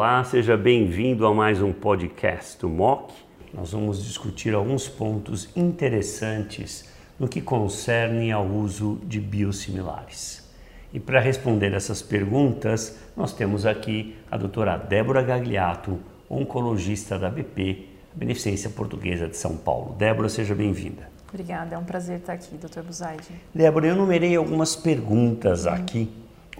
Olá, seja bem-vindo a mais um podcast do MOC. Nós vamos discutir alguns pontos interessantes no que concerne ao uso de biosimilares. E para responder essas perguntas, nós temos aqui a doutora Débora Gagliato, oncologista da BP, Beneficência Portuguesa de São Paulo. Débora, seja bem-vinda. Obrigada, é um prazer estar aqui, doutor Buzaide. Débora, eu numerei algumas perguntas hum. aqui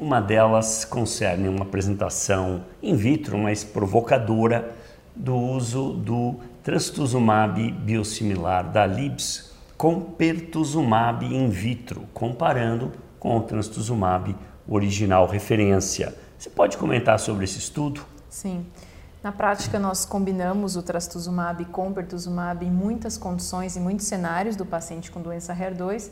uma delas concerne uma apresentação in vitro, mas provocadora, do uso do trastuzumab biosimilar da Libs com pertuzumab in vitro, comparando com o trastuzumab original referência. Você pode comentar sobre esse estudo? Sim. Na prática, nós combinamos o trastuzumab com pertuzumab em muitas condições e muitos cenários do paciente com doença HER2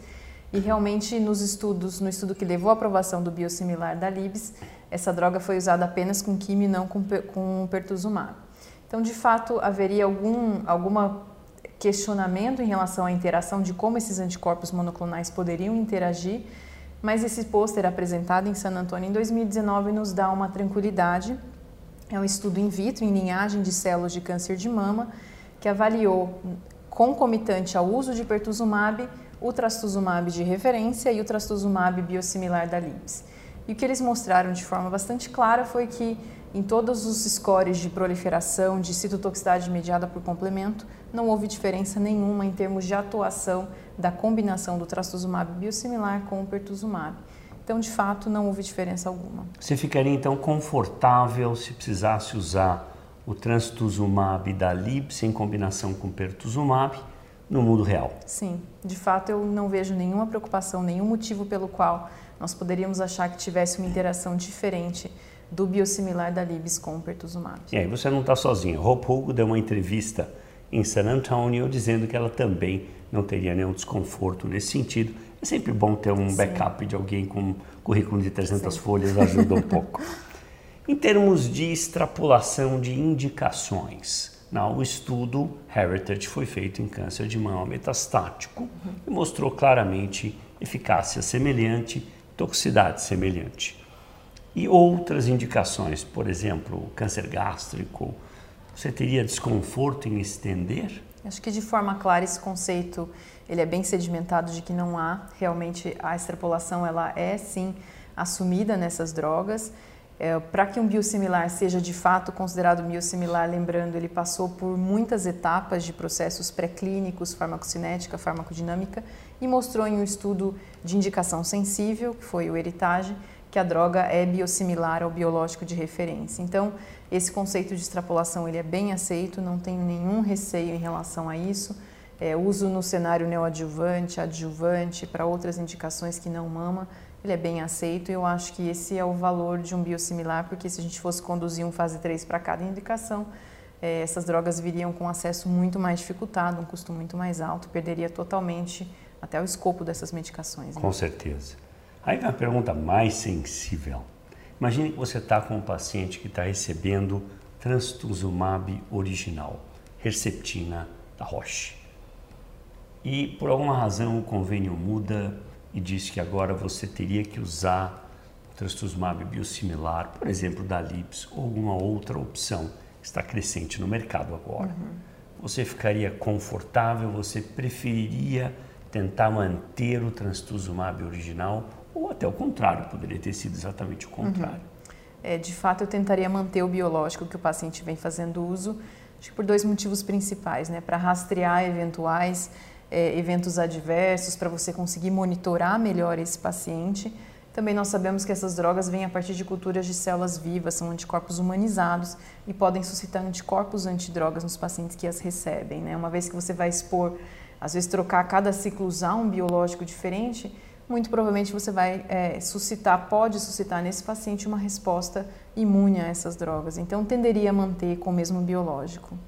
e realmente nos estudos, no estudo que levou à aprovação do biosimilar da Libs, essa droga foi usada apenas com quimio e não com, com pertuzumab. Então, de fato, haveria algum alguma questionamento em relação à interação de como esses anticorpos monoclonais poderiam interagir, mas esse pôster apresentado em San Antonio em 2019 nos dá uma tranquilidade. É um estudo in vitro em linhagem de células de câncer de mama que avaliou concomitante ao uso de pertuzumab o trastuzumab de referência e o trastuzumab biosimilar da LIBS. E o que eles mostraram de forma bastante clara foi que em todos os scores de proliferação de citotoxicidade mediada por complemento, não houve diferença nenhuma em termos de atuação da combinação do trastuzumab biosimilar com o pertuzumab. Então, de fato, não houve diferença alguma. Você ficaria então confortável se precisasse usar o trastuzumab da LIBS em combinação com pertuzumab no mundo real. Sim, de fato eu não vejo nenhuma preocupação, nenhum motivo pelo qual nós poderíamos achar que tivesse uma interação diferente do biosimilar da Libs com o pertuzumab. E aí você não está sozinho. Hope Hugo deu uma entrevista em San Antonio dizendo que ela também não teria nenhum desconforto nesse sentido. É sempre bom ter um Sim. backup de alguém com currículo de 300 Sim. folhas, ajuda um pouco. Em termos de extrapolação de indicações, não, o estudo Heritage foi feito em câncer de mama metastático uhum. e mostrou claramente eficácia semelhante, toxicidade semelhante. E outras indicações, por exemplo, câncer gástrico, você teria desconforto em estender? Acho que de forma clara esse conceito ele é bem sedimentado de que não há realmente a extrapolação ela é sim assumida nessas drogas é, Para que um biosimilar seja de fato considerado biosimilar, lembrando, ele passou por muitas etapas de processos pré-clínicos, farmacocinética, farmacodinâmica, e mostrou em um estudo de indicação sensível, que foi o Heritage, que a droga é biosimilar ao biológico de referência. Então, esse conceito de extrapolação ele é bem aceito, não tenho nenhum receio em relação a isso. É, uso no cenário neoadjuvante, adjuvante, para outras indicações que não mama, ele é bem aceito e eu acho que esse é o valor de um biosimilar, porque se a gente fosse conduzir um fase 3 para cada indicação, é, essas drogas viriam com acesso muito mais dificultado, um custo muito mais alto, perderia totalmente até o escopo dessas medicações. Né? Com certeza. Aí vem a pergunta mais sensível. Imagine que você está com um paciente que está recebendo trastuzumab original, Herceptina da Roche. E por alguma razão o convênio muda, e disse que agora você teria que usar o trastuzumab biosimilar, por exemplo, da Lips ou alguma outra opção que está crescente no mercado agora. Uhum. Você ficaria confortável? Você preferiria tentar manter o trastuzumab original ou até o contrário, poderia ter sido exatamente o contrário? Uhum. É, de fato, eu tentaria manter o biológico que o paciente vem fazendo uso, acho que por dois motivos principais, né? Para rastrear eventuais é, eventos adversos, para você conseguir monitorar melhor esse paciente. Também nós sabemos que essas drogas vêm a partir de culturas de células vivas, são anticorpos humanizados e podem suscitar anticorpos antidrogas nos pacientes que as recebem. Né? Uma vez que você vai expor, às vezes trocar cada ciclo usar um biológico diferente, muito provavelmente você vai é, suscitar, pode suscitar nesse paciente uma resposta imune a essas drogas. Então tenderia a manter com o mesmo biológico.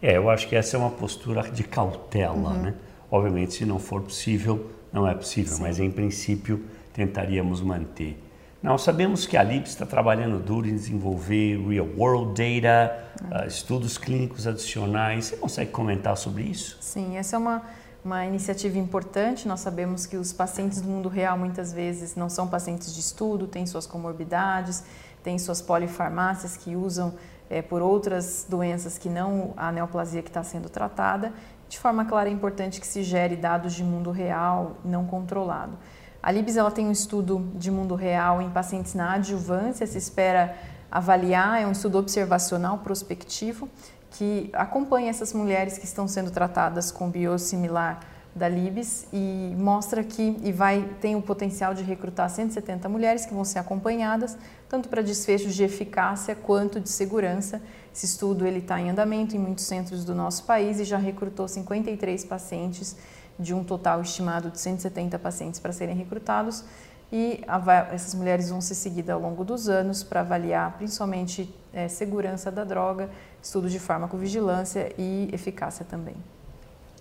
É, eu acho que essa é uma postura de cautela, uhum. né? Obviamente, se não for possível, não é possível, Sim. mas em princípio tentaríamos manter. Nós sabemos que a LIPS está trabalhando duro em desenvolver real world data, uhum. uh, estudos clínicos adicionais. Você consegue comentar sobre isso? Sim, essa é uma, uma iniciativa importante. Nós sabemos que os pacientes do mundo real muitas vezes não são pacientes de estudo, têm suas comorbidades, tem suas polifarmácias que usam é, por outras doenças que não a neoplasia que está sendo tratada. De forma clara, é importante que se gere dados de mundo real não controlado. A Libs ela tem um estudo de mundo real em pacientes na adjuvância, se espera avaliar, é um estudo observacional prospectivo que acompanha essas mulheres que estão sendo tratadas com biosimilar da Libes e mostra que e vai tem o potencial de recrutar 170 mulheres que vão ser acompanhadas tanto para desfechos de eficácia quanto de segurança. Esse estudo ele está em andamento em muitos centros do nosso país e já recrutou 53 pacientes de um total estimado de 170 pacientes para serem recrutados e essas mulheres vão ser seguidas ao longo dos anos para avaliar principalmente é, segurança da droga, estudo de farmacovigilância e eficácia também.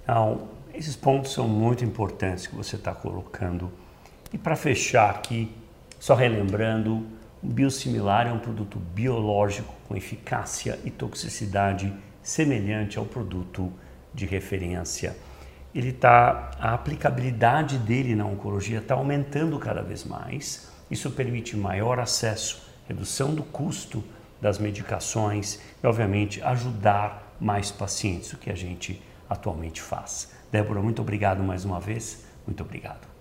Então, esses pontos são muito importantes que você está colocando. E para fechar aqui, só relembrando, o biosimilar é um produto biológico com eficácia e toxicidade semelhante ao produto de referência. Ele tá, a aplicabilidade dele na oncologia está aumentando cada vez mais. Isso permite maior acesso, redução do custo das medicações e, obviamente, ajudar mais pacientes, o que a gente atualmente faz. Débora, muito obrigado mais uma vez. Muito obrigado.